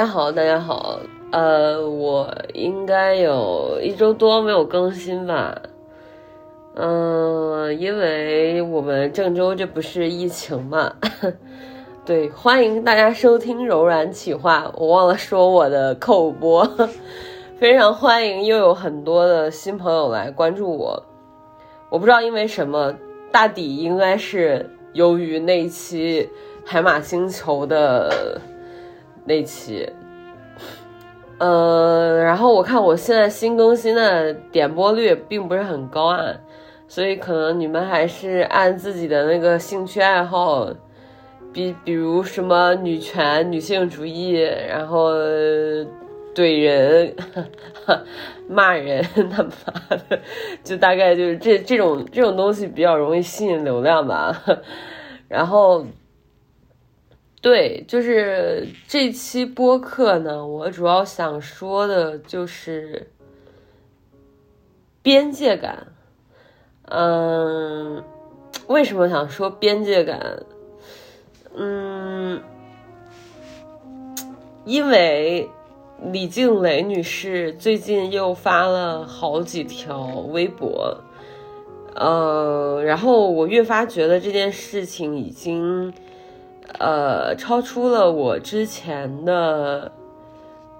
大家好，大家好，呃，我应该有一周多没有更新吧，嗯，因为我们郑州这不是疫情嘛，对，欢迎大家收听柔软企划，我忘了说我的口播，非常欢迎又有很多的新朋友来关注我，我不知道因为什么，大抵应该是由于那期海马星球的。那期，呃，然后我看我现在新更新的点播率并不是很高啊，所以可能你们还是按自己的那个兴趣爱好，比比如什么女权、女性主义，然后怼人、骂人，他妈的，就大概就是这这种这种东西比较容易吸引流量吧，然后。对，就是这期播客呢，我主要想说的就是边界感。嗯，为什么想说边界感？嗯，因为李静蕾女士最近又发了好几条微博，呃，然后我越发觉得这件事情已经。呃，超出了我之前的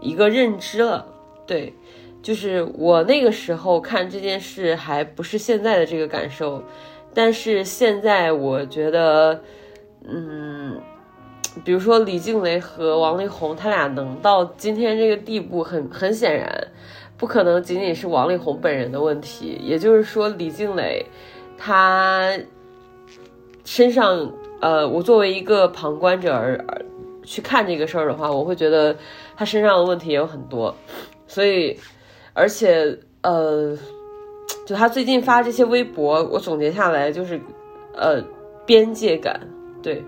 一个认知了。对，就是我那个时候看这件事还不是现在的这个感受，但是现在我觉得，嗯，比如说李静蕾和王力宏，他俩能到今天这个地步，很很显然，不可能仅仅是王力宏本人的问题。也就是说，李静蕾他身上。呃，我作为一个旁观者而而去看这个事儿的话，我会觉得他身上的问题也有很多，所以，而且，呃，就他最近发这些微博，我总结下来就是，呃，边界感，对，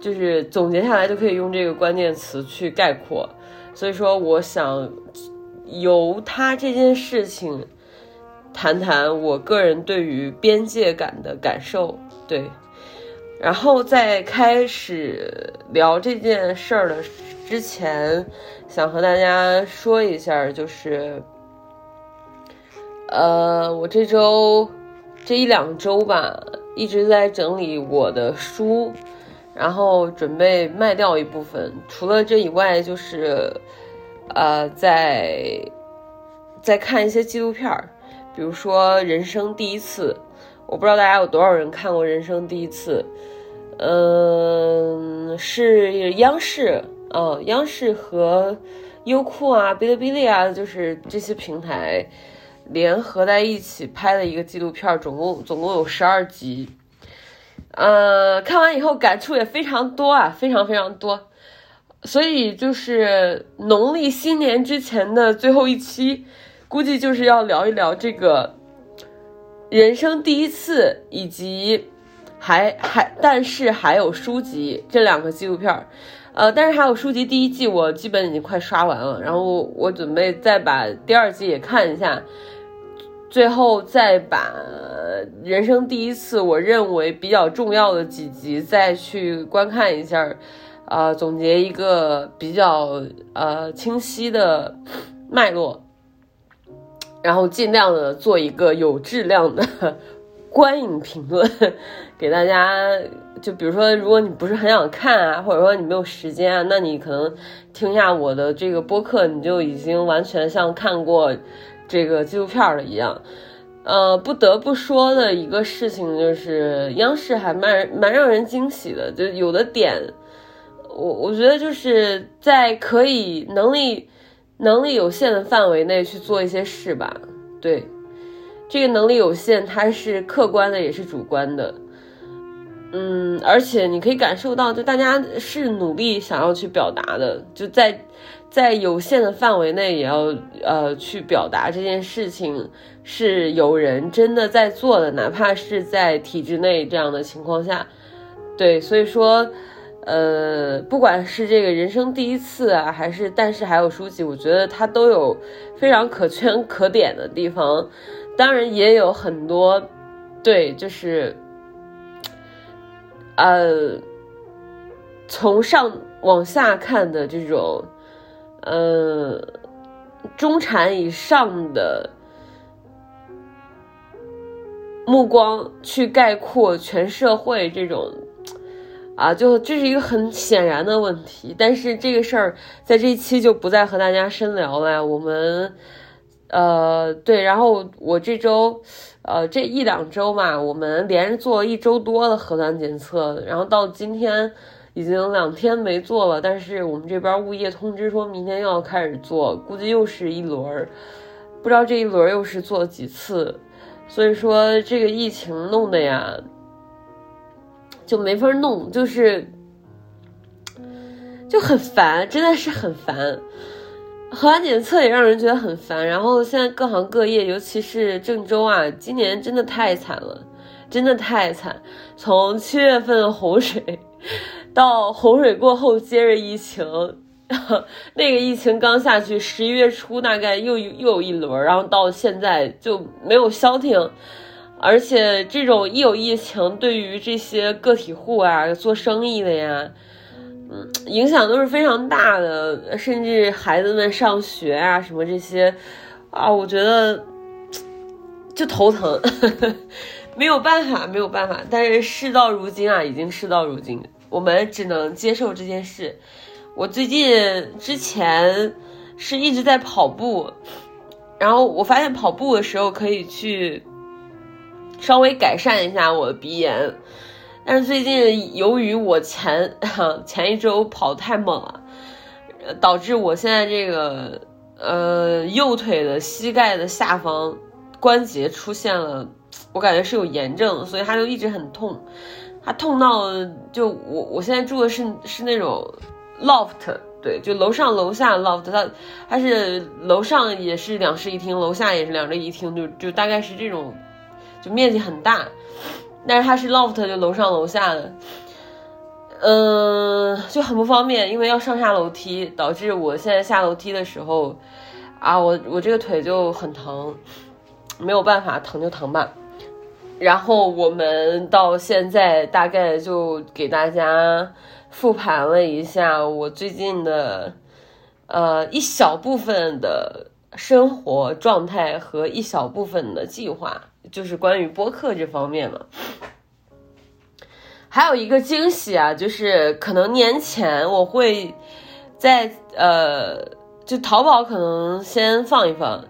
就是总结下来就可以用这个关键词去概括，所以说，我想由他这件事情谈谈我个人对于边界感的感受，对。然后在开始聊这件事儿的之前，想和大家说一下，就是，呃，我这周这一两周吧，一直在整理我的书，然后准备卖掉一部分。除了这以外，就是，呃，在在看一些纪录片儿，比如说《人生第一次》。我不知道大家有多少人看过《人生第一次》，嗯，是央视，嗯，央视和优酷啊、哔哩哔哩啊，就是这些平台联合在一起拍的一个纪录片，总共总共有十二集，呃，看完以后感触也非常多啊，非常非常多，所以就是农历新年之前的最后一期，估计就是要聊一聊这个。人生第一次，以及还还，但是还有书籍这两个纪录片儿，呃，但是还有书籍第一季我基本已经快刷完了，然后我准备再把第二季也看一下，最后再把人生第一次我认为比较重要的几集再去观看一下，呃，总结一个比较呃清晰的脉络。然后尽量的做一个有质量的观影评论，给大家。就比如说，如果你不是很想看啊，或者说你没有时间啊，那你可能听一下我的这个播客，你就已经完全像看过这个纪录片了一样。呃，不得不说的一个事情就是，央视还蛮蛮让人惊喜的，就有的点，我我觉得就是在可以能力。能力有限的范围内去做一些事吧，对，这个能力有限，它是客观的，也是主观的，嗯，而且你可以感受到，就大家是努力想要去表达的，就在在有限的范围内也要呃去表达这件事情，是有人真的在做的，哪怕是在体制内这样的情况下，对，所以说。呃，不管是这个人生第一次啊，还是但是还有书籍，我觉得它都有非常可圈可点的地方，当然也有很多，对，就是，呃，从上往下看的这种，呃，中产以上的目光去概括全社会这种。啊，就这是一个很显然的问题，但是这个事儿在这一期就不再和大家深聊了。我们，呃，对，然后我这周，呃，这一两周嘛，我们连着做了一周多的核酸检测，然后到今天已经两天没做了，但是我们这边物业通知说明天又要开始做，估计又是一轮，不知道这一轮又是做几次，所以说这个疫情弄的呀。就没法弄，就是就很烦，真的是很烦。核酸检测也让人觉得很烦。然后现在各行各业，尤其是郑州啊，今年真的太惨了，真的太惨。从七月份洪水到洪水过后接着疫情，那个疫情刚下去，十一月初大概又又有一轮，然后到现在就没有消停。而且这种一有疫情，对于这些个体户啊、做生意的呀，嗯，影响都是非常大的。甚至孩子们上学啊，什么这些，啊，我觉得就头疼，没有办法，没有办法。但是事到如今啊，已经事到如今，我们只能接受这件事。我最近之前是一直在跑步，然后我发现跑步的时候可以去。稍微改善一下我的鼻炎，但是最近由于我前前一周跑太猛了，导致我现在这个呃右腿的膝盖的下方关节出现了，我感觉是有炎症，所以它就一直很痛，它痛到就我我现在住的是是那种 loft，对，就楼上楼下 loft，它它是楼上也是两室一厅，楼下也是两室一厅，就就大概是这种。就面积很大，但是它是 loft，就楼上楼下的，嗯，就很不方便，因为要上下楼梯，导致我现在下楼梯的时候，啊，我我这个腿就很疼，没有办法，疼就疼吧。然后我们到现在大概就给大家复盘了一下我最近的，呃，一小部分的生活状态和一小部分的计划。就是关于播客这方面嘛，还有一个惊喜啊，就是可能年前我会在呃，就淘宝可能先放一放，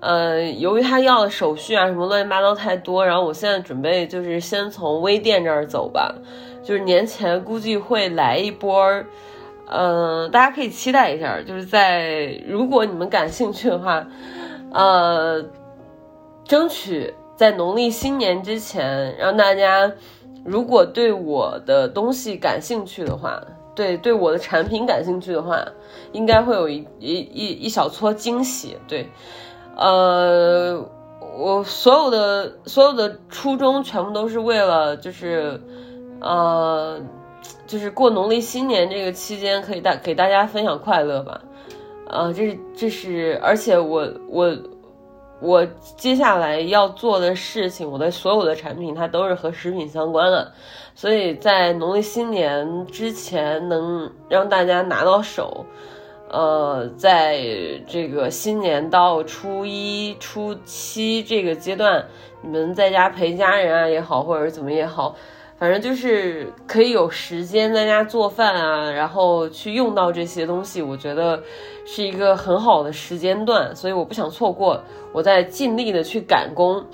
呃，由于他要的手续啊什么乱七八糟太多，然后我现在准备就是先从微店这儿走吧，就是年前估计会来一波，嗯，大家可以期待一下，就是在如果你们感兴趣的话，呃。争取在农历新年之前，让大家如果对我的东西感兴趣的话，对对我的产品感兴趣的话，应该会有一一一一小撮惊喜。对，呃，我所有的所有的初衷全部都是为了，就是呃，就是过农历新年这个期间可以大给大家分享快乐吧。呃，这是这是，而且我我。我接下来要做的事情，我的所有的产品它都是和食品相关的，所以在农历新年之前能让大家拿到手，呃，在这个新年到初一、初七这个阶段，你们在家陪家人啊也好，或者怎么也好。反正就是可以有时间在家做饭啊，然后去用到这些东西，我觉得是一个很好的时间段，所以我不想错过。我在尽力的去赶工，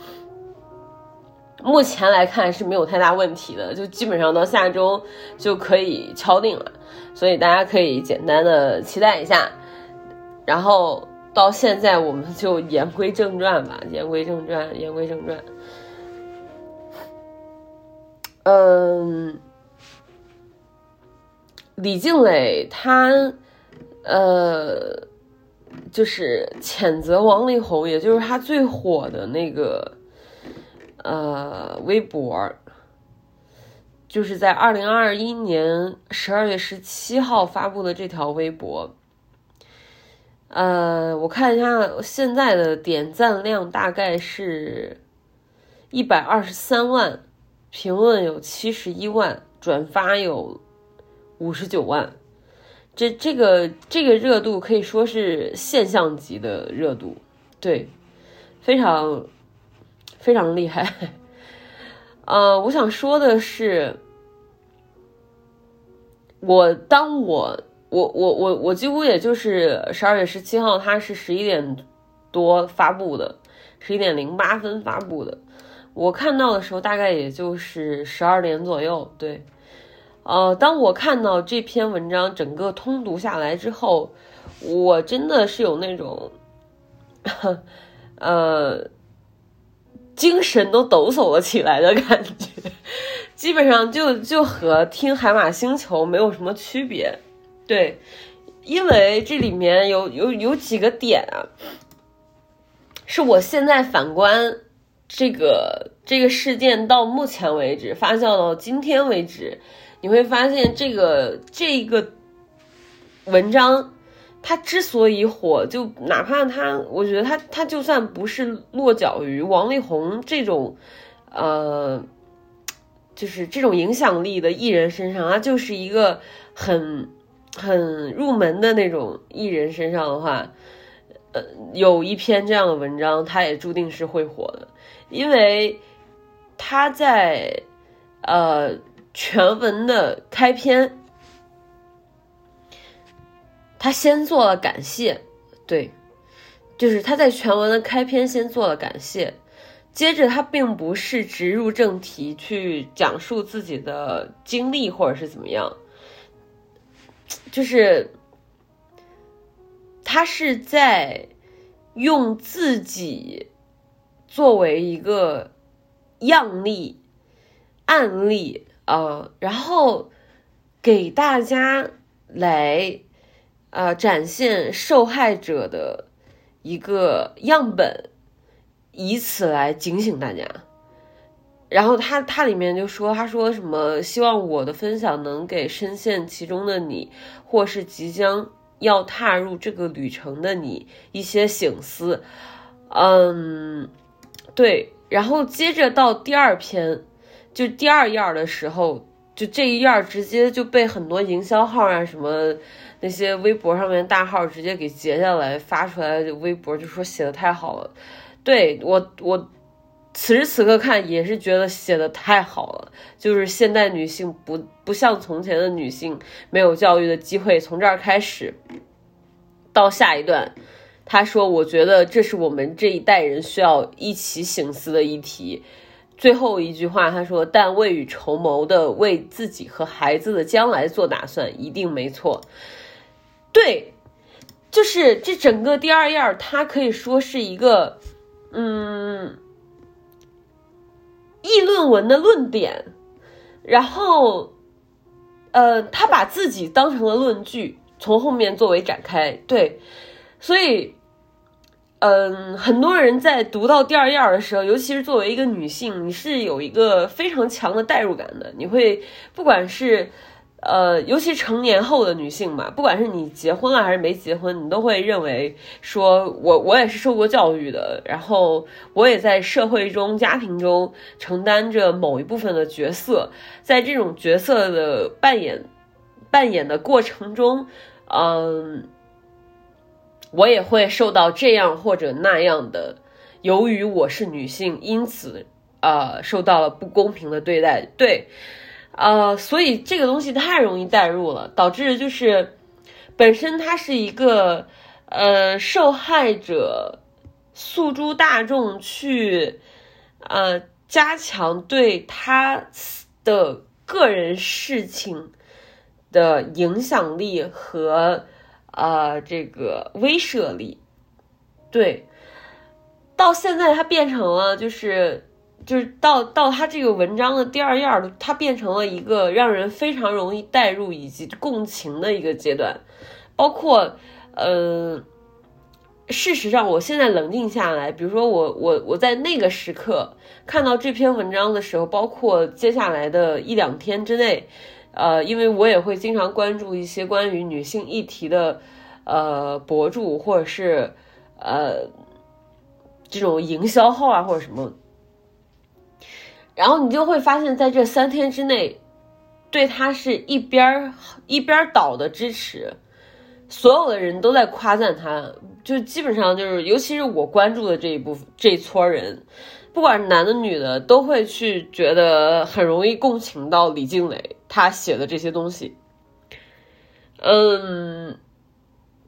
目前来看是没有太大问题的，就基本上到下周就可以敲定了，所以大家可以简单的期待一下。然后到现在我们就言归正传吧，言归正传，言归正传。嗯，李静蕾她，呃，就是谴责王力宏，也就是他最火的那个，呃，微博，就是在二零二一年十二月十七号发布的这条微博。呃，我看一下现在的点赞量大概是一百二十三万。评论有七十一万，转发有五十九万，这这个这个热度可以说是现象级的热度，对，非常非常厉害。呃，我想说的是，我当我我我我我几乎也就是十二月十七号，它是十一点多发布的，十一点零八分发布的。我看到的时候，大概也就是十二点左右。对，呃，当我看到这篇文章整个通读下来之后，我真的是有那种，呃，精神都抖擞了起来的感觉。基本上就就和听海马星球没有什么区别。对，因为这里面有有有几个点啊，是我现在反观。这个这个事件到目前为止发酵到今天为止，你会发现这个这个文章它之所以火，就哪怕它，我觉得它它就算不是落脚于王力宏这种，呃，就是这种影响力的艺人身上，它就是一个很很入门的那种艺人身上的话，呃，有一篇这样的文章，它也注定是会火的。因为他在呃全文的开篇，他先做了感谢，对，就是他在全文的开篇先做了感谢，接着他并不是直入正题去讲述自己的经历或者是怎么样，就是他是在用自己。作为一个样例案例啊，然后给大家来啊展现受害者的一个样本，以此来警醒大家。然后他他里面就说，他说什么，希望我的分享能给深陷其中的你，或是即将要踏入这个旅程的你一些醒思。嗯。对，然后接着到第二篇，就第二页的时候，就这一页直接就被很多营销号啊什么那些微博上面大号直接给截下来发出来，微博就说写的太好了。对我，我此时此刻看也是觉得写的太好了，就是现代女性不不像从前的女性没有教育的机会，从这儿开始到下一段。他说：“我觉得这是我们这一代人需要一起醒思的议题。”最后一句话，他说：“但未雨绸缪的为自己和孩子的将来做打算，一定没错。”对，就是这整个第二页，它可以说是一个，嗯，议论文的论点。然后，呃，他把自己当成了论据，从后面作为展开。对，所以。嗯，很多人在读到第二页的时候，尤其是作为一个女性，你是有一个非常强的代入感的。你会，不管是，呃，尤其成年后的女性嘛，不管是你结婚了还是没结婚，你都会认为说，我我也是受过教育的，然后我也在社会中、家庭中承担着某一部分的角色，在这种角色的扮演扮演的过程中，嗯。我也会受到这样或者那样的，由于我是女性，因此，呃，受到了不公平的对待。对，呃，所以这个东西太容易代入了，导致就是本身它是一个呃受害者诉诸大众去呃加强对他的个人事情的影响力和。呃，这个威慑力，对，到现在它变成了，就是就是到到它这个文章的第二页它变成了一个让人非常容易代入以及共情的一个阶段。包括，呃，事实上，我现在冷静下来，比如说我我我在那个时刻看到这篇文章的时候，包括接下来的一两天之内。呃，因为我也会经常关注一些关于女性议题的，呃，博主或者是呃这种营销号啊或者什么，然后你就会发现，在这三天之内，对他是一边一边倒的支持，所有的人都在夸赞他，就基本上就是，尤其是我关注的这一部分这一撮人，不管是男的女的，都会去觉得很容易共情到李静蕾他写的这些东西。嗯，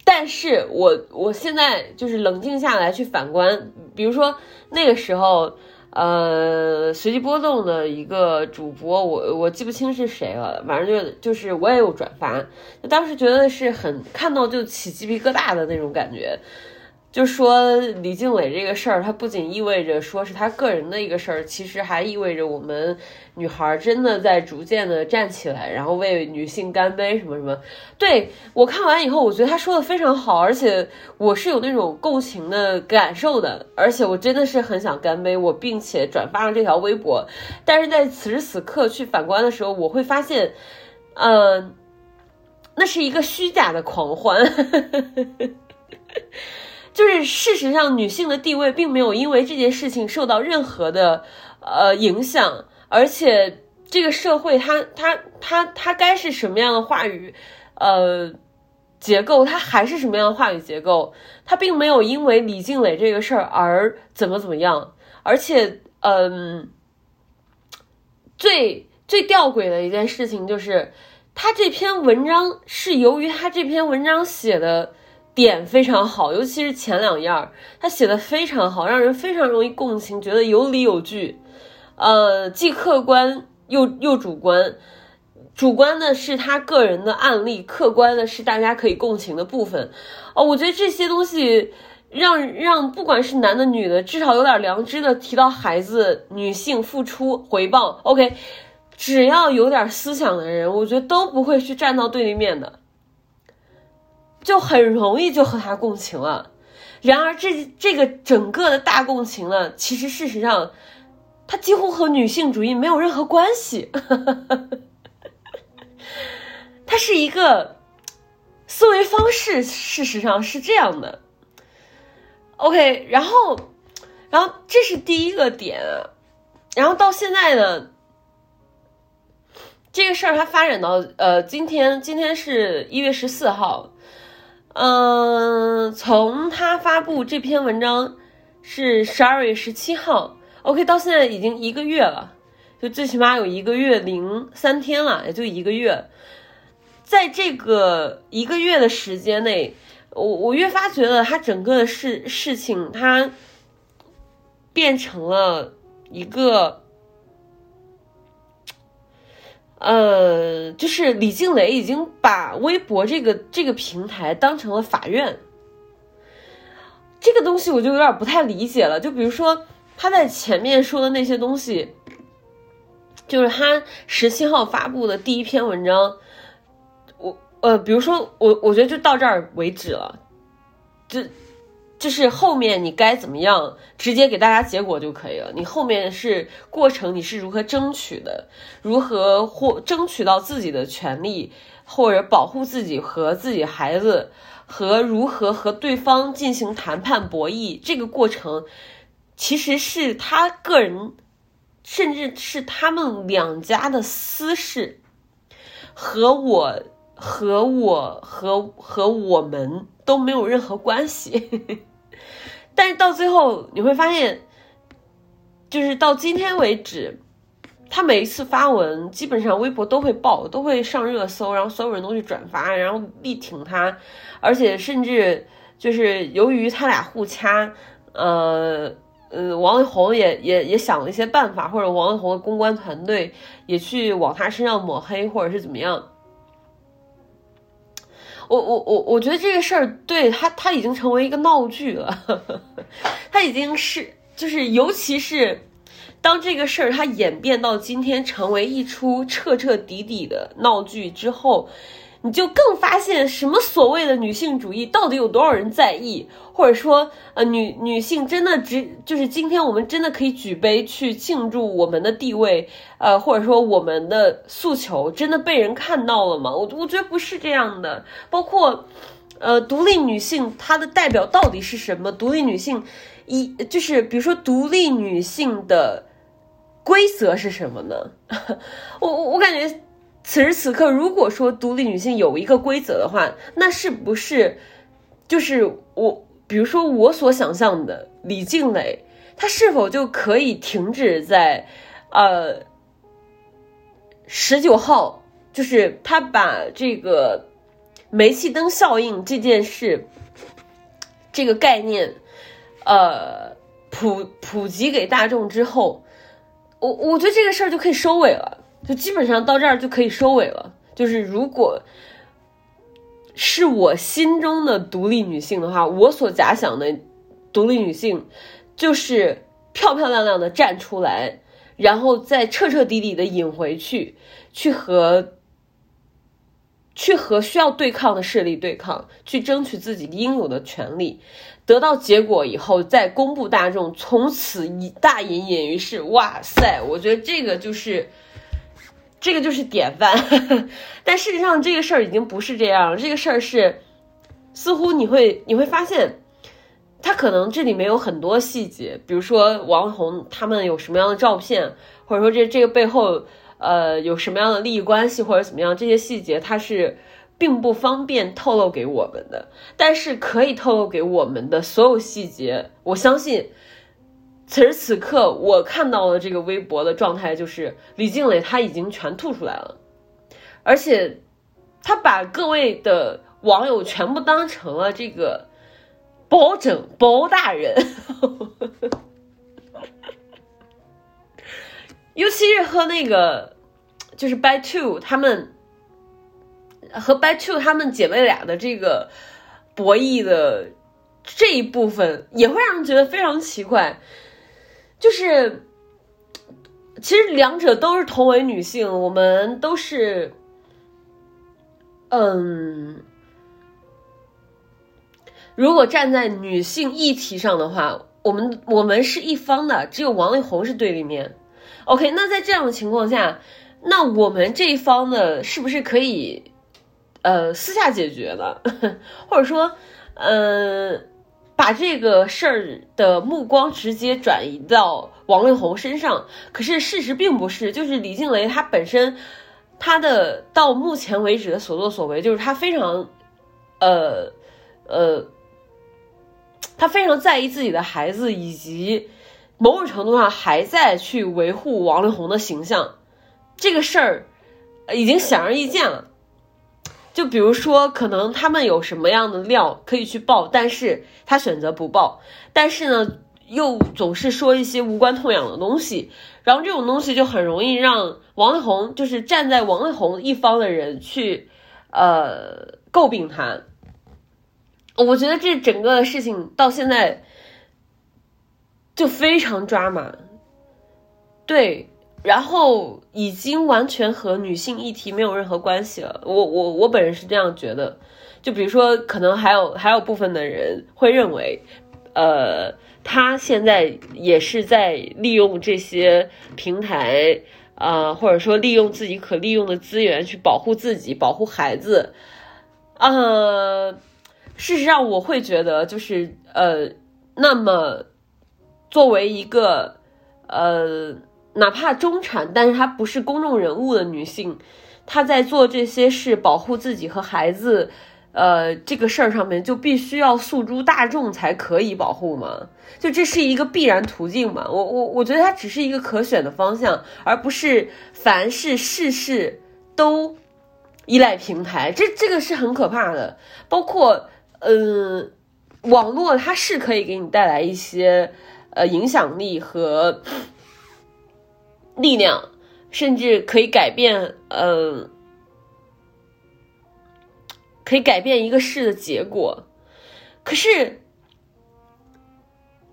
但是我我现在就是冷静下来去反观，比如说那个时候。呃，随机波动的一个主播，我我记不清是谁了，反正就就是我也有转发，当时觉得是很看到就起鸡皮疙瘩的那种感觉。就说李静蕾这个事儿，它不仅意味着说是他个人的一个事儿，其实还意味着我们女孩真的在逐渐的站起来，然后为女性干杯什么什么。对我看完以后，我觉得他说的非常好，而且我是有那种共情的感受的，而且我真的是很想干杯，我并且转发了这条微博。但是在此时此刻去反观的时候，我会发现，嗯，那是一个虚假的狂欢。就是事实上，女性的地位并没有因为这件事情受到任何的呃影响，而且这个社会它它它它该是什么样的话语，呃结构，它还是什么样的话语结构，它并没有因为李静蕾这个事儿而怎么怎么样，而且嗯，最最吊诡的一件事情就是，他这篇文章是由于他这篇文章写的。点非常好，尤其是前两页，他写的非常好，让人非常容易共情，觉得有理有据，呃，既客观又又主观。主观的是他个人的案例，客观的是大家可以共情的部分。哦，我觉得这些东西让让不管是男的女的，至少有点良知的提到孩子、女性付出回报。OK，只要有点思想的人，我觉得都不会去站到对立面的。就很容易就和他共情了，然而这这个整个的大共情呢，其实事实上，它几乎和女性主义没有任何关系，它是一个思维方式，事实上是这样的。OK，然后，然后这是第一个点，然后到现在呢，这个事儿它发展到呃，今天今天是一月十四号。嗯，从他发布这篇文章是十二月十七号，OK，到现在已经一个月了，就最起码有一个月零三天了，也就一个月。在这个一个月的时间内，我我越发觉得他整个的事事情，他变成了一个。呃，就是李静蕾已经把微博这个这个平台当成了法院，这个东西我就有点不太理解了。就比如说他在前面说的那些东西，就是他十七号发布的第一篇文章，我呃，比如说我我觉得就到这儿为止了，就。就是后面你该怎么样，直接给大家结果就可以了。你后面是过程，你是如何争取的，如何或争取到自己的权利，或者保护自己和自己孩子，和如何和对方进行谈判博弈，这个过程其实是他个人，甚至是他们两家的私事，和我和我和和我们都没有任何关系。但是到最后你会发现，就是到今天为止，他每一次发文，基本上微博都会爆，都会上热搜，然后所有人都去转发，然后力挺他，而且甚至就是由于他俩互掐，呃呃，王力宏也也也想了一些办法，或者王力宏的公关团队也去往他身上抹黑，或者是怎么样。我我我我觉得这个事儿对他他已经成为一个闹剧了，他已经是就是尤其是当这个事儿它演变到今天成为一出彻彻底底的闹剧之后。你就更发现什么所谓的女性主义到底有多少人在意，或者说，呃，女女性真的只就是今天我们真的可以举杯去庆祝我们的地位，呃，或者说我们的诉求真的被人看到了吗？我我觉得不是这样的。包括，呃，独立女性她的代表到底是什么？独立女性一就是比如说独立女性的规则是什么呢？我我我感觉。此时此刻，如果说独立女性有一个规则的话，那是不是就是我，比如说我所想象的李静蕾，她是否就可以停止在呃十九号，就是她把这个煤气灯效应这件事这个概念呃普普及给大众之后，我我觉得这个事儿就可以收尾了。就基本上到这儿就可以收尾了。就是如果是我心中的独立女性的话，我所假想的独立女性，就是漂漂亮亮的站出来，然后再彻彻底底的引回去，去和去和需要对抗的势力对抗，去争取自己应有的权利，得到结果以后再公布大众，从此一大隐隐于市。哇塞，我觉得这个就是。这个就是典范，但事实上这个事儿已经不是这样了。这个事儿是，似乎你会你会发现，他可能这里面有很多细节，比如说王红他们有什么样的照片，或者说这这个背后呃有什么样的利益关系或者怎么样，这些细节它是并不方便透露给我们的，但是可以透露给我们的所有细节，我相信。此时此刻，我看到的这个微博的状态就是李静蕾她已经全吐出来了，而且他把各位的网友全部当成了这个包拯包大人，尤其是和那个就是 By Two 他们和 By Two 他们姐妹俩的这个博弈的这一部分，也会让人觉得非常奇怪。就是，其实两者都是同为女性，我们都是，嗯，如果站在女性议题上的话，我们我们是一方的，只有王力宏是对立面。OK，那在这样的情况下，那我们这一方呢，是不是可以呃私下解决呢？或者说，嗯？把这个事儿的目光直接转移到王力宏身上，可是事实并不是，就是李静蕾她本身，她的到目前为止的所作所为，就是她非常，呃，呃，她非常在意自己的孩子，以及某种程度上还在去维护王力宏的形象，这个事儿已经显而易见了。就比如说，可能他们有什么样的料可以去爆，但是他选择不爆，但是呢，又总是说一些无关痛痒的东西，然后这种东西就很容易让王力宏，就是站在王力宏一方的人去，呃，诟病他。我觉得这整个事情到现在就非常抓马，对。然后已经完全和女性议题没有任何关系了。我我我本人是这样觉得。就比如说，可能还有还有部分的人会认为，呃，他现在也是在利用这些平台，啊，或者说利用自己可利用的资源去保护自己、保护孩子。呃，事实上，我会觉得，就是呃，那么作为一个呃。哪怕中产，但是她不是公众人物的女性，她在做这些事保护自己和孩子，呃，这个事儿上面就必须要诉诸大众才可以保护吗？就这是一个必然途径嘛？我我我觉得它只是一个可选的方向，而不是凡事事事都依赖平台，这这个是很可怕的。包括呃，网络它是可以给你带来一些呃影响力和。力量，甚至可以改变，嗯，可以改变一个事的结果。可是，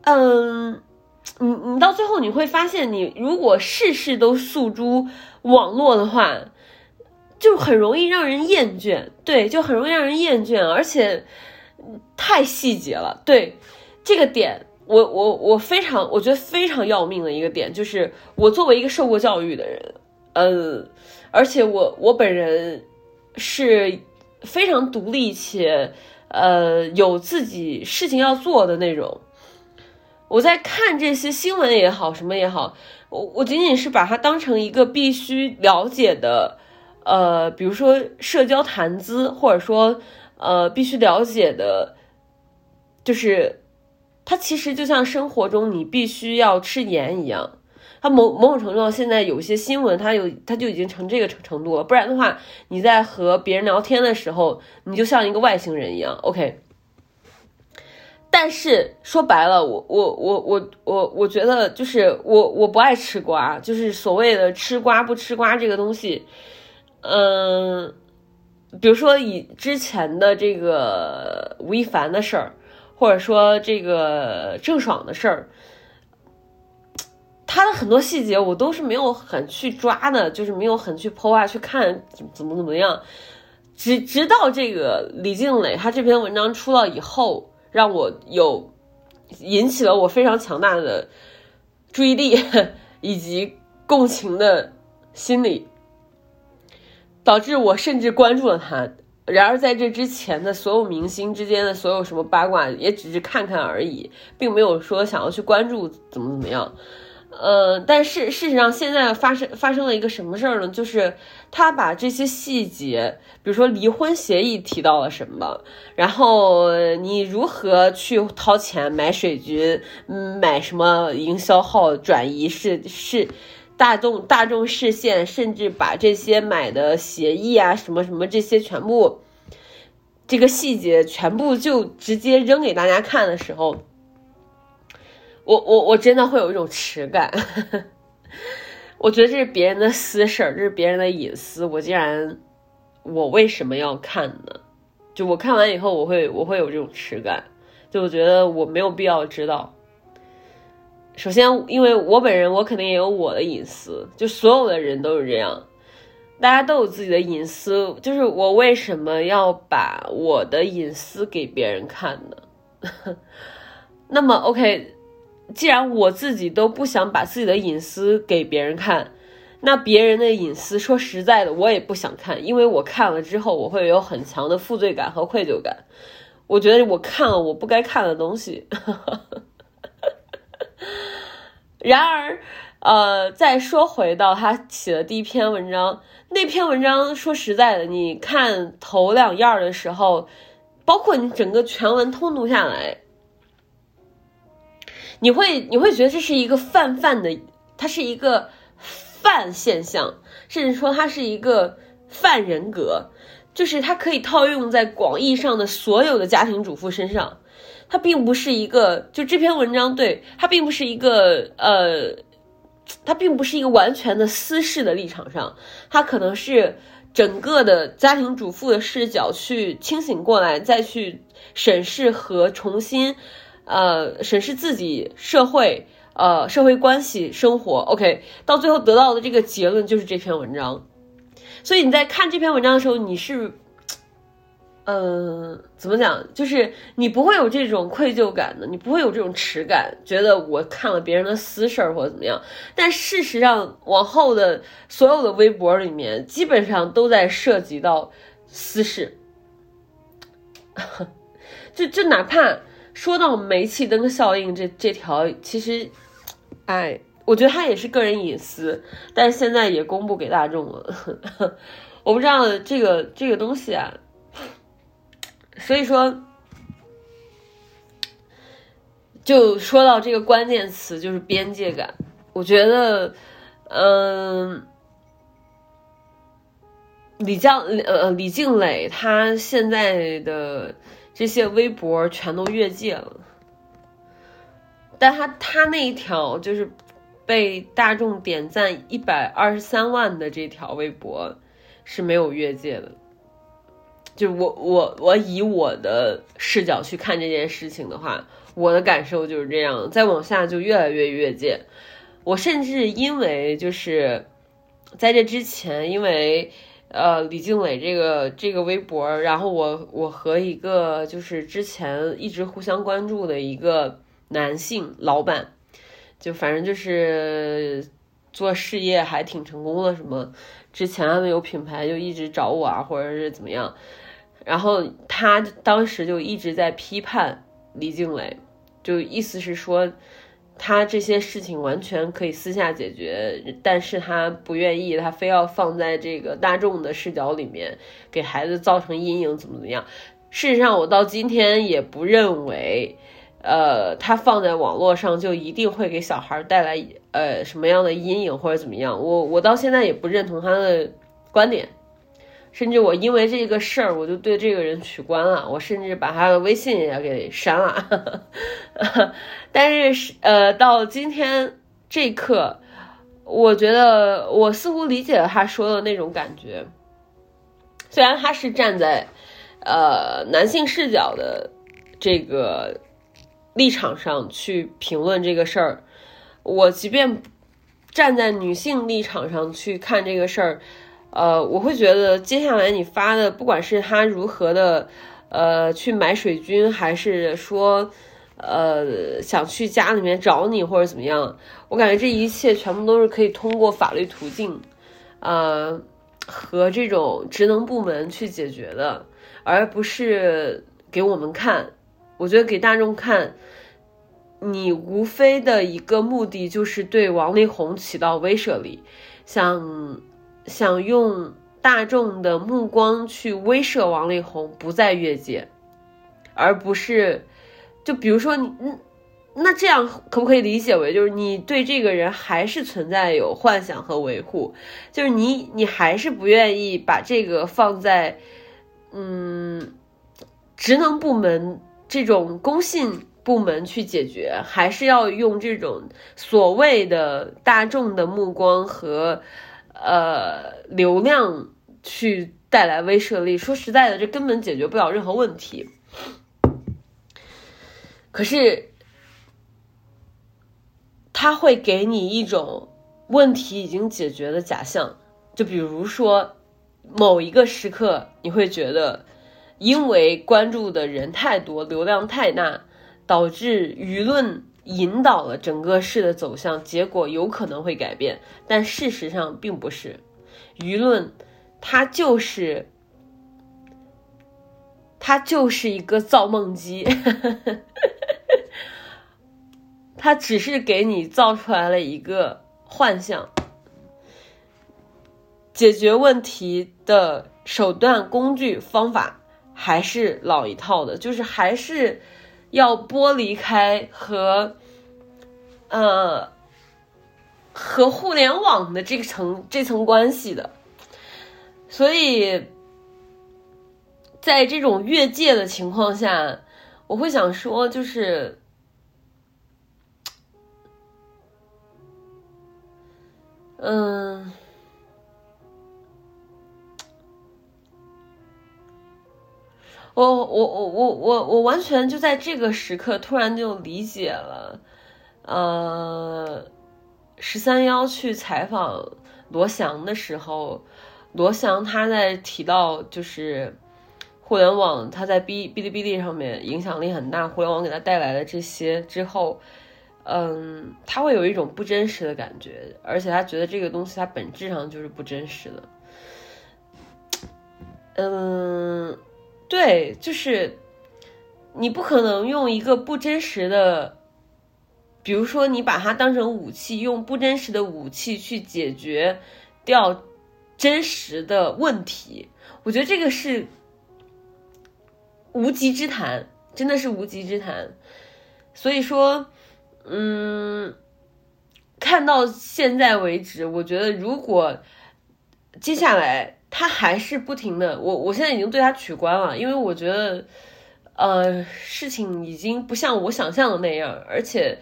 嗯，你你到最后你会发现，你如果事事都诉诸网络的话，就很容易让人厌倦。对，就很容易让人厌倦，而且太细节了。对，这个点。我我我非常我觉得非常要命的一个点就是，我作为一个受过教育的人，呃，而且我我本人是非常独立且呃有自己事情要做的那种。我在看这些新闻也好，什么也好，我我仅仅是把它当成一个必须了解的呃，比如说社交谈资，或者说呃必须了解的，就是它其实就像生活中你必须要吃盐一样。它某某种程度上，现在有些新闻，它有它就已经成这个程程度了。不然的话，你在和别人聊天的时候，你就像一个外星人一样。OK。但是说白了，我我我我我我觉得就是我我不爱吃瓜，就是所谓的吃瓜不吃瓜这个东西，嗯，比如说以之前的这个吴亦凡的事儿，或者说这个郑爽的事儿。他的很多细节我都是没有很去抓的，就是没有很去剖啊，去看怎么怎么怎么样。直直到这个李静蕾他这篇文章出了以后，让我有引起了我非常强大的注意力以及共情的心理，导致我甚至关注了他。然而在这之前的所有明星之间的所有什么八卦，也只是看看而已，并没有说想要去关注怎么怎么样。呃，但是事实上，现在发生发生了一个什么事儿呢？就是他把这些细节，比如说离婚协议提到了什么，然后你如何去掏钱买水军，买什么营销号转移是是大众大众视线，甚至把这些买的协议啊什么什么这些全部这个细节全部就直接扔给大家看的时候。我我我真的会有一种耻感，我觉得这是别人的私事儿，这是别人的隐私，我竟然，我为什么要看呢？就我看完以后，我会我会有这种耻感，就我觉得我没有必要知道。首先，因为我本人我肯定也有我的隐私，就所有的人都是这样，大家都有自己的隐私，就是我为什么要把我的隐私给别人看呢？那么，OK。既然我自己都不想把自己的隐私给别人看，那别人的隐私，说实在的，我也不想看，因为我看了之后，我会有很强的负罪感和愧疚感。我觉得我看了我不该看的东西。然而，呃，再说回到他写的第一篇文章，那篇文章，说实在的，你看头两页的时候，包括你整个全文通读下来。你会你会觉得这是一个泛泛的，它是一个泛现象，甚至说它是一个泛人格，就是它可以套用在广义上的所有的家庭主妇身上。它并不是一个，就这篇文章对它并不是一个呃，它并不是一个完全的私事的立场上，它可能是整个的家庭主妇的视角去清醒过来，再去审视和重新。呃，审视自己社会，呃，社会关系生活，OK，到最后得到的这个结论就是这篇文章。所以你在看这篇文章的时候，你是，嗯，怎么讲？就是你不会有这种愧疚感的，你不会有这种耻感，觉得我看了别人的私事儿或者怎么样。但事实上，往后的所有的微博里面，基本上都在涉及到私事，就就哪怕。说到煤气灯效应这这条，其实，哎，我觉得它也是个人隐私，但是现在也公布给大众了。我不知道这个这个东西啊，所以说，就说到这个关键词，就是边界感。我觉得，嗯，李江呃李静蕾她现在的。这些微博全都越界了，但他他那一条就是被大众点赞一百二十三万的这条微博是没有越界的。就我我我以我的视角去看这件事情的话，我的感受就是这样。再往下就越来越越界。我甚至因为就是在这之前，因为。呃，李静蕾这个这个微博，然后我我和一个就是之前一直互相关注的一个男性老板，就反正就是做事业还挺成功的，什么之前他们有品牌就一直找我啊，或者是怎么样，然后他当时就一直在批判李静蕾，就意思是说他这些事情完全可以私下解决，但是他不愿意，他非要放在这个大众的视角里面，给孩子造成阴影，怎么怎么样？事实上，我到今天也不认为，呃，他放在网络上就一定会给小孩带来呃什么样的阴影或者怎么样。我我到现在也不认同他的观点。甚至我因为这个事儿，我就对这个人取关了，我甚至把他的微信也给删了。但是，呃，到今天这一刻，我觉得我似乎理解了他说的那种感觉。虽然他是站在呃男性视角的这个立场上去评论这个事儿，我即便站在女性立场上去看这个事儿。呃，我会觉得接下来你发的，不管是他如何的，呃，去买水军，还是说，呃，想去家里面找你或者怎么样，我感觉这一切全部都是可以通过法律途径，呃，和这种职能部门去解决的，而不是给我们看。我觉得给大众看，你无非的一个目的就是对王力宏起到威慑力，像。想用大众的目光去威慑王力宏不在越界，而不是，就比如说你，那这样可不可以理解为就是你对这个人还是存在有幻想和维护，就是你你还是不愿意把这个放在嗯职能部门这种公信部门去解决，还是要用这种所谓的大众的目光和。呃，流量去带来威慑力，说实在的，这根本解决不了任何问题。可是，他会给你一种问题已经解决的假象，就比如说，某一个时刻，你会觉得，因为关注的人太多，流量太大，导致舆论。引导了整个事的走向，结果有可能会改变，但事实上并不是。舆论，它就是，它就是一个造梦机，它只是给你造出来了一个幻象。解决问题的手段、工具、方法还是老一套的，就是还是。要剥离开和，呃，和互联网的这层这层关系的，所以，在这种越界的情况下，我会想说，就是，嗯。我我我我我我完全就在这个时刻突然就理解了，呃，十三幺去采访罗翔的时候，罗翔他在提到就是互联网，他在哔哔哩哔哩上面影响力很大，互联网给他带来的这些之后，嗯，他会有一种不真实的感觉，而且他觉得这个东西它本质上就是不真实的，嗯。对，就是你不可能用一个不真实的，比如说你把它当成武器，用不真实的武器去解决掉真实的问题。我觉得这个是无稽之谈，真的是无稽之谈。所以说，嗯，看到现在为止，我觉得如果接下来。他还是不停的，我我现在已经对他取关了，因为我觉得，呃，事情已经不像我想象的那样，而且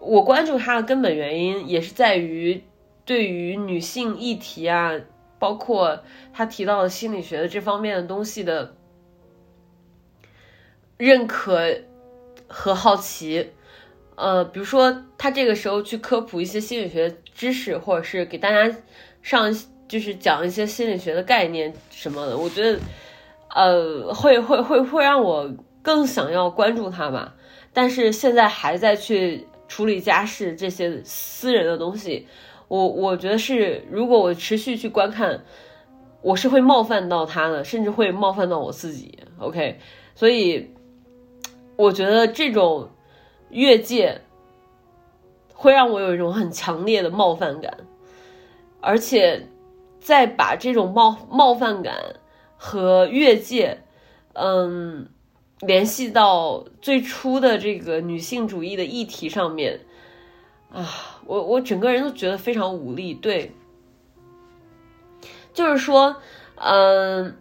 我关注他的根本原因也是在于对于女性议题啊，包括他提到的心理学的这方面的东西的认可和好奇，呃，比如说他这个时候去科普一些心理学知识，或者是给大家上。就是讲一些心理学的概念什么的，我觉得，呃，会会会会让我更想要关注他吧。但是现在还在去处理家事这些私人的东西，我我觉得是，如果我持续去观看，我是会冒犯到他的，甚至会冒犯到我自己。OK，所以我觉得这种越界，会让我有一种很强烈的冒犯感，而且再把这种冒冒犯感和越界，嗯，联系到最初的这个女性主义的议题上面，啊，我我整个人都觉得非常无力。对，就是说，嗯。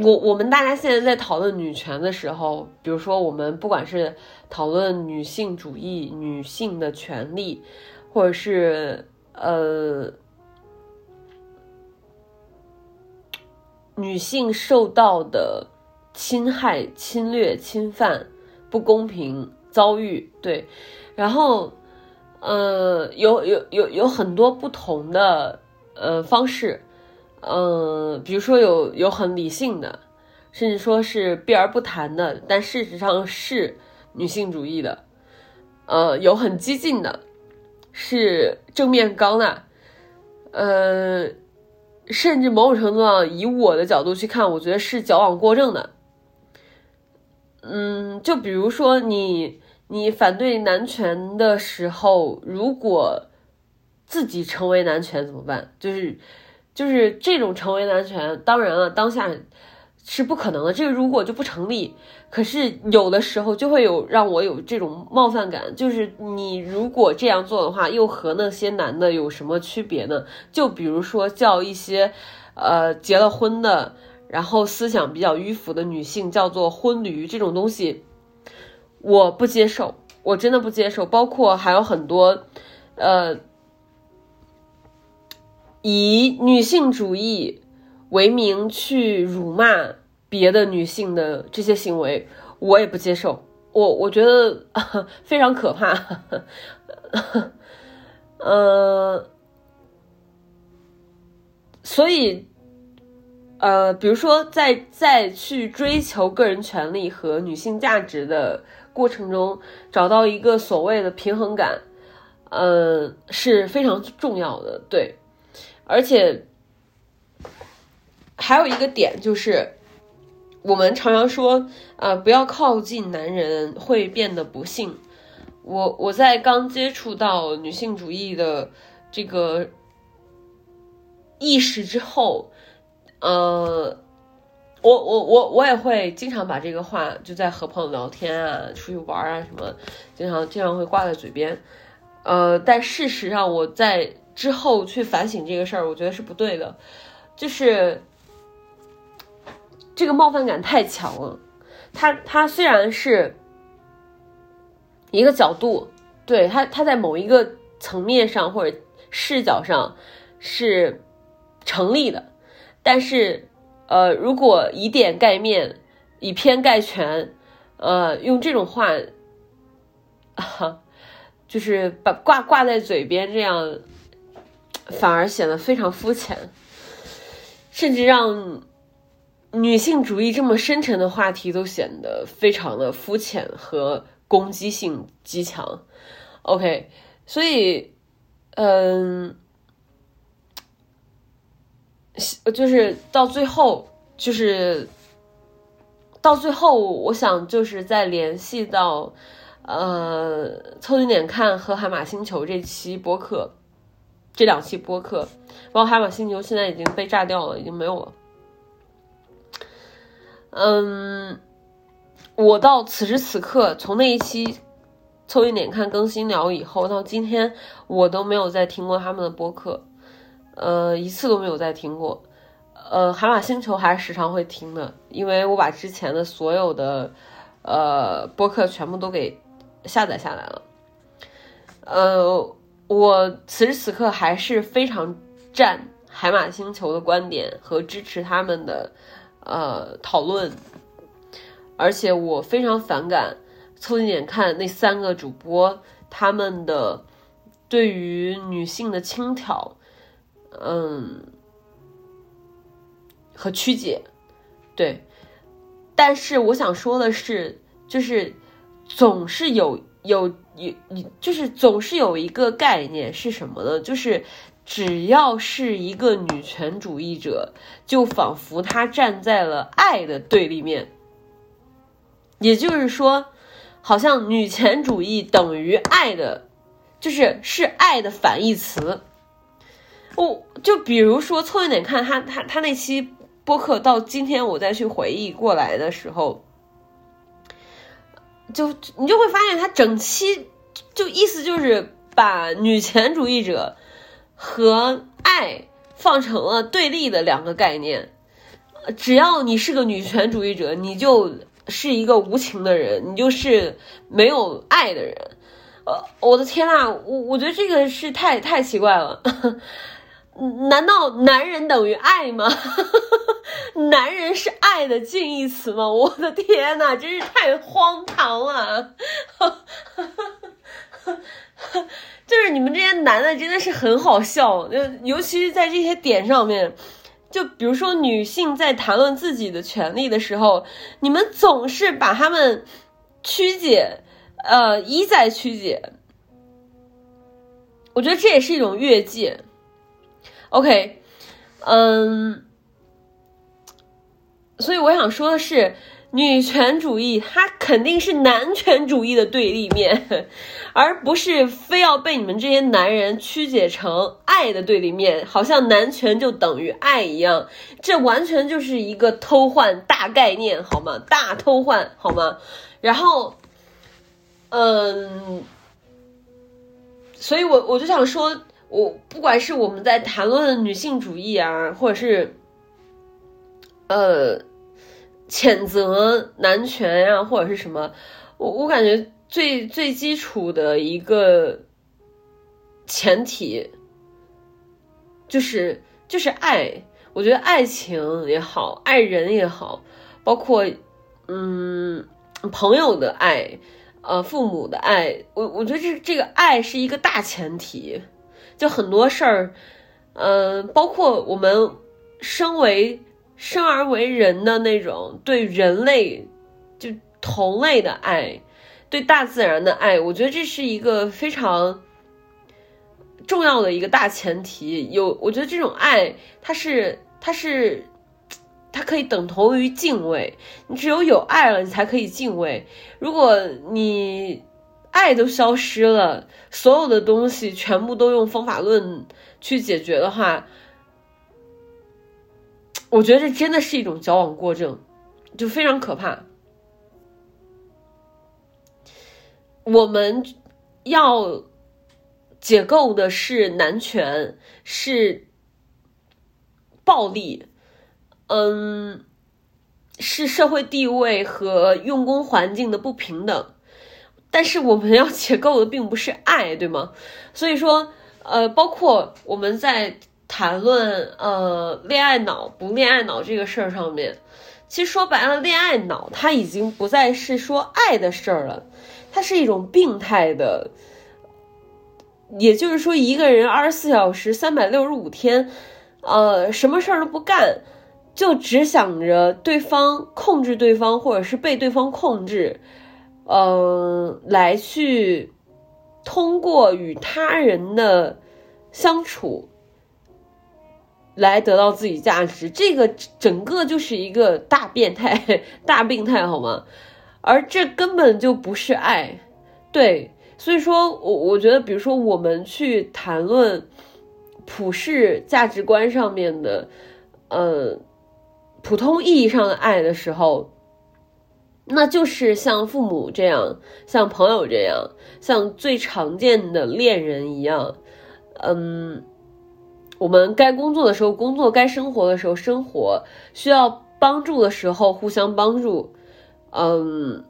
我我们大家现在在讨论女权的时候，比如说我们不管是讨论女性主义、女性的权利，或者是呃女性受到的侵害、侵略、侵犯、不公平遭遇，对，然后呃有有有有很多不同的呃方式。嗯，比如说有有很理性的，甚至说是避而不谈的，但事实上是女性主义的。呃，有很激进的，是正面刚的。呃，甚至某种程度上，以我的角度去看，我觉得是矫枉过正的。嗯，就比如说你你反对男权的时候，如果自己成为男权怎么办？就是。就是这种成为男权，当然了，当下是不可能的，这个如果就不成立。可是有的时候就会有让我有这种冒犯感，就是你如果这样做的话，又和那些男的有什么区别呢？就比如说叫一些呃结了婚的，然后思想比较迂腐的女性叫做婚驴这种东西，我不接受，我真的不接受。包括还有很多呃。以女性主义为名去辱骂别的女性的这些行为，我也不接受。我我觉得 非常可怕。呃，所以，呃，比如说，在在去追求个人权利和女性价值的过程中，找到一个所谓的平衡感，嗯，是非常重要的。对。而且还有一个点就是，我们常常说，啊，不要靠近男人会变得不幸。我我在刚接触到女性主义的这个意识之后，呃，我我我我也会经常把这个话就在和朋友聊天啊、出去玩啊什么，经常经常会挂在嘴边。呃，但事实上我在。之后去反省这个事儿，我觉得是不对的，就是这个冒犯感太强了。他他虽然是一个角度，对他他在某一个层面上或者视角上是成立的，但是呃，如果以点盖面，以偏概全，呃，用这种话，就是把挂挂在嘴边这样。反而显得非常肤浅，甚至让女性主义这么深沉的话题都显得非常的肤浅和攻击性极强。OK，所以，嗯，就是到最后，就是到最后，我想就是在联系到呃，凑近点看和海马星球这期播客。这两期播客，包括海马星球现在已经被炸掉了，已经没有了。嗯，我到此时此刻，从那一期凑一点看更新聊以后到今天，我都没有再听过他们的播客，呃，一次都没有再听过。呃，海马星球还是时常会听的，因为我把之前的所有的呃播客全部都给下载下来了。呃。我此时此刻还是非常站海马星球的观点和支持他们的呃讨论，而且我非常反感凑近点看那三个主播他们的对于女性的轻佻，嗯和曲解，对，但是我想说的是，就是总是有。有有就是总是有一个概念是什么呢？就是只要是一个女权主义者，就仿佛她站在了爱的对立面。也就是说，好像女权主义等于爱的，就是是爱的反义词。我就比如说，凑近点看他他他那期播客，到今天我再去回忆过来的时候，就你就会发现，他整期就意思就是把女权主义者和爱放成了对立的两个概念。只要你是个女权主义者，你就是一个无情的人，你就是没有爱的人。呃，我的天呐，我我觉得这个是太太奇怪了。难道男人等于爱吗？男人是爱的近义词吗？我的天呐，真是太荒唐了！就是你们这些男的真的是很好笑，就尤其是在这些点上面，就比如说女性在谈论自己的权利的时候，你们总是把他们曲解，呃，一再曲解。我觉得这也是一种越界。OK，嗯，所以我想说的是，女权主义它肯定是男权主义的对立面，而不是非要被你们这些男人曲解成爱的对立面，好像男权就等于爱一样，这完全就是一个偷换大概念，好吗？大偷换，好吗？然后，嗯，所以我我就想说。我不管是我们在谈论女性主义啊，或者是，呃，谴责男权呀，或者是什么，我我感觉最最基础的一个前提，就是就是爱。我觉得爱情也好，爱人也好，包括嗯朋友的爱，呃父母的爱，我我觉得这这个爱是一个大前提。就很多事儿，嗯，包括我们身为生而为人的那种对人类就同类的爱，对大自然的爱，我觉得这是一个非常重要的一个大前提。有，我觉得这种爱，它是它是它可以等同于敬畏。你只有有爱了，你才可以敬畏。如果你爱都消失了，所有的东西全部都用方法论去解决的话，我觉得这真的是一种矫枉过正，就非常可怕。我们要解构的是男权，是暴力，嗯，是社会地位和用工环境的不平等。但是我们要解构的并不是爱，对吗？所以说，呃，包括我们在谈论呃恋爱脑不恋爱脑这个事儿上面，其实说白了，恋爱脑它已经不再是说爱的事儿了，它是一种病态的。也就是说，一个人二十四小时、三百六十五天，呃，什么事儿都不干，就只想着对方控制对方，或者是被对方控制。嗯，来去通过与他人的相处来得到自己价值，这个整个就是一个大变态、大病态，好吗？而这根本就不是爱，对，所以说我我觉得，比如说我们去谈论普世价值观上面的，呃，普通意义上的爱的时候。那就是像父母这样，像朋友这样，像最常见的恋人一样，嗯，我们该工作的时候工作，该生活的时候生活，需要帮助的时候互相帮助，嗯，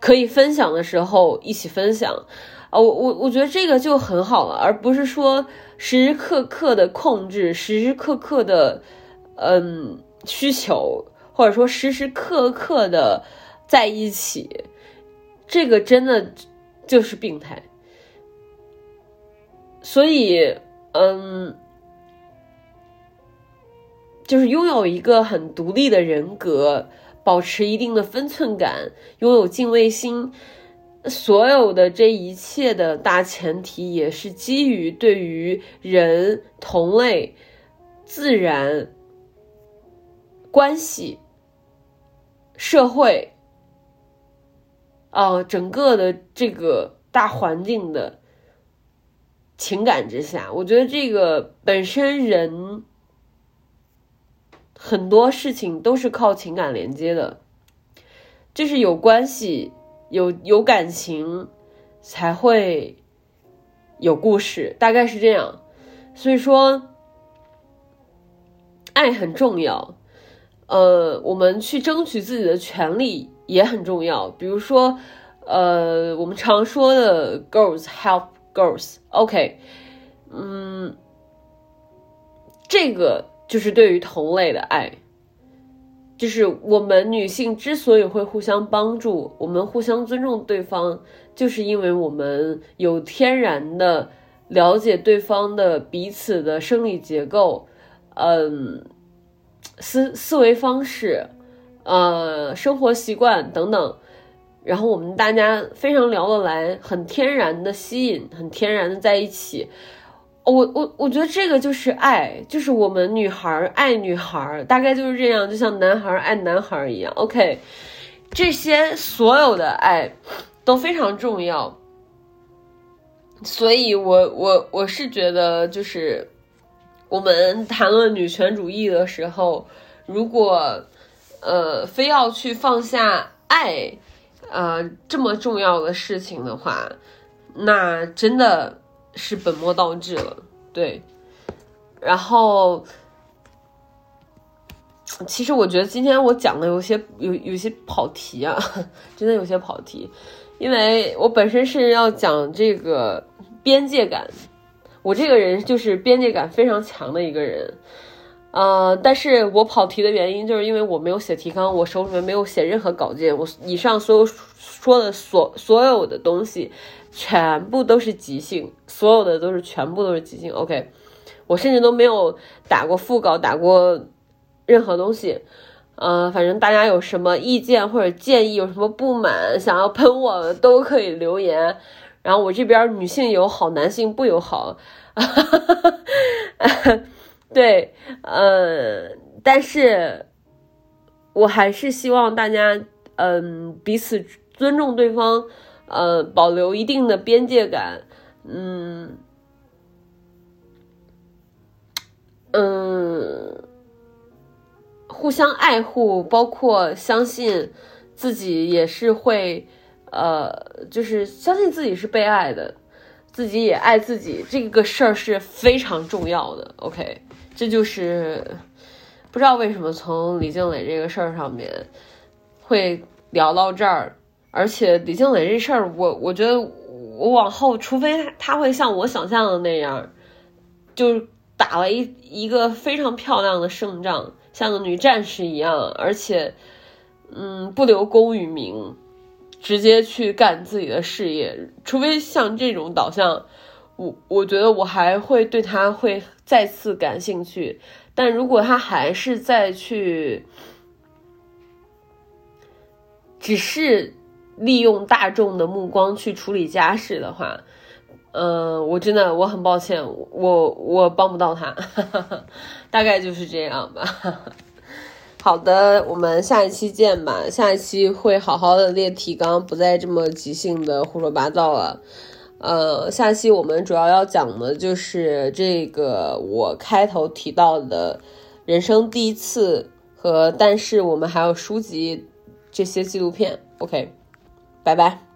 可以分享的时候一起分享，啊，我我我觉得这个就很好了，而不是说时时刻刻的控制，时时刻刻的，嗯，需求。或者说时时刻刻的在一起，这个真的就是病态。所以，嗯，就是拥有一个很独立的人格，保持一定的分寸感，拥有敬畏心，所有的这一切的大前提，也是基于对于人、同类、自然关系。社会啊，整个的这个大环境的情感之下，我觉得这个本身人很多事情都是靠情感连接的，就是有关系、有有感情才会有故事，大概是这样。所以说，爱很重要。呃，我们去争取自己的权利也很重要。比如说，呃，我们常说的 “girls help girls”，OK，嗯，这个就是对于同类的爱，就是我们女性之所以会互相帮助，我们互相尊重对方，就是因为我们有天然的了解对方的彼此的生理结构，嗯。思思维方式，呃，生活习惯等等，然后我们大家非常聊得来，很天然的吸引，很天然的在一起。我我我觉得这个就是爱，就是我们女孩爱女孩，大概就是这样，就像男孩爱男孩一样。OK，这些所有的爱都非常重要，所以我我我是觉得就是。我们谈论女权主义的时候，如果呃非要去放下爱，呃这么重要的事情的话，那真的是本末倒置了。对，然后其实我觉得今天我讲的有些有有些跑题啊，真的有些跑题，因为我本身是要讲这个边界感。我这个人就是边界感非常强的一个人，呃，但是我跑题的原因就是因为我没有写提纲，我手里面没有写任何稿件，我以上所有说的所所有的东西，全部都是即兴，所有的都是全部都是即兴。OK，我甚至都没有打过副稿，打过任何东西，呃，反正大家有什么意见或者建议，有什么不满，想要喷我的都可以留言。然后我这边女性友好，男性不友好，哈哈哈对，呃，但是我还是希望大家，嗯，彼此尊重对方，呃，保留一定的边界感，嗯，嗯，互相爱护，包括相信自己也是会。呃，就是相信自己是被爱的，自己也爱自己，这个事儿是非常重要的。OK，这就是不知道为什么从李静蕾这个事儿上面会聊到这儿，而且李静蕾这事儿，我我觉得我往后，除非他会像我想象的那样，就打了一一个非常漂亮的胜仗，像个女战士一样，而且嗯，不留功与名。直接去干自己的事业，除非像这种导向，我我觉得我还会对他会再次感兴趣。但如果他还是再去，只是利用大众的目光去处理家事的话，嗯，我真的我很抱歉，我我帮不到他，大概就是这样吧。好的，我们下一期见吧。下一期会好好的列提纲，不再这么即兴的胡说八道了。呃，下期我们主要要讲的就是这个我开头提到的人生第一次和但是我们还有书籍这些纪录片。OK，拜拜。